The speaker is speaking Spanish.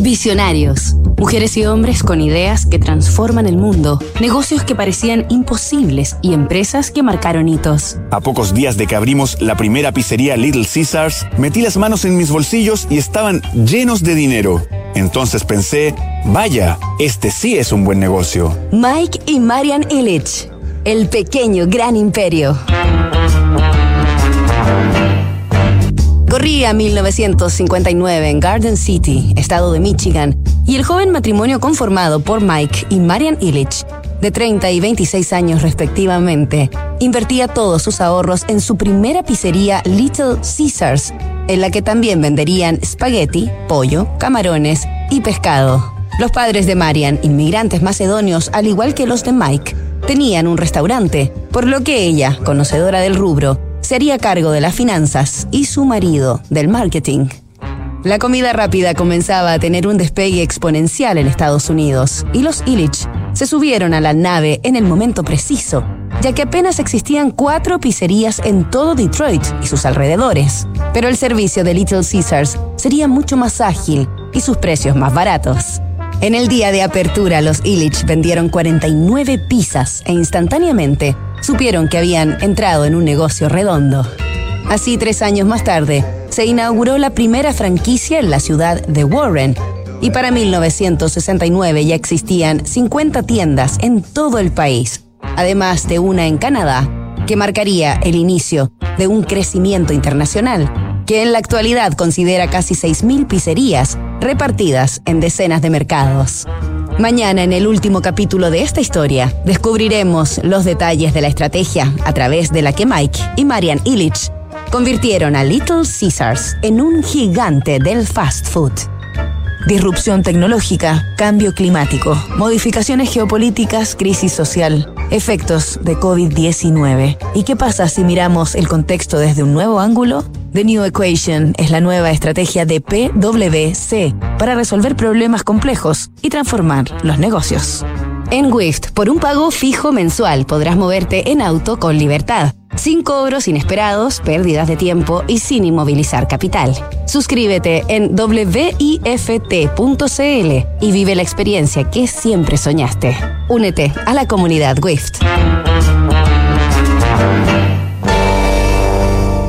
Visionarios. Mujeres y hombres con ideas que transforman el mundo, negocios que parecían imposibles y empresas que marcaron hitos. A pocos días de que abrimos la primera pizzería Little Caesars, metí las manos en mis bolsillos y estaban llenos de dinero. Entonces pensé, vaya, este sí es un buen negocio. Mike y Marian Illich. El pequeño gran imperio. Corría 1959 en Garden City, estado de Michigan, y el joven matrimonio conformado por Mike y Marian Illich, de 30 y 26 años respectivamente, invertía todos sus ahorros en su primera pizzería Little Caesars, en la que también venderían spaghetti, pollo, camarones y pescado. Los padres de Marian, inmigrantes macedonios al igual que los de Mike, tenían un restaurante, por lo que ella, conocedora del rubro, se haría cargo de las finanzas y su marido del marketing. La comida rápida comenzaba a tener un despegue exponencial en Estados Unidos y los Illich se subieron a la nave en el momento preciso, ya que apenas existían cuatro pizzerías en todo Detroit y sus alrededores. Pero el servicio de Little Caesars sería mucho más ágil y sus precios más baratos. En el día de apertura, los Illich vendieron 49 pizzas e instantáneamente supieron que habían entrado en un negocio redondo. Así, tres años más tarde, se inauguró la primera franquicia en la ciudad de Warren y para 1969 ya existían 50 tiendas en todo el país, además de una en Canadá, que marcaría el inicio de un crecimiento internacional, que en la actualidad considera casi 6.000 pizzerías repartidas en decenas de mercados. Mañana, en el último capítulo de esta historia, descubriremos los detalles de la estrategia a través de la que Mike y Marian Illich convirtieron a Little Caesars en un gigante del fast food. Disrupción tecnológica, cambio climático, modificaciones geopolíticas, crisis social, efectos de COVID-19. ¿Y qué pasa si miramos el contexto desde un nuevo ángulo? The New Equation es la nueva estrategia de PwC para resolver problemas complejos y transformar los negocios. En Wift, por un pago fijo mensual podrás moverte en auto con libertad sin cobros inesperados, pérdidas de tiempo y sin inmovilizar capital. Suscríbete en wift.cl y vive la experiencia que siempre soñaste. Únete a la comunidad WIFT.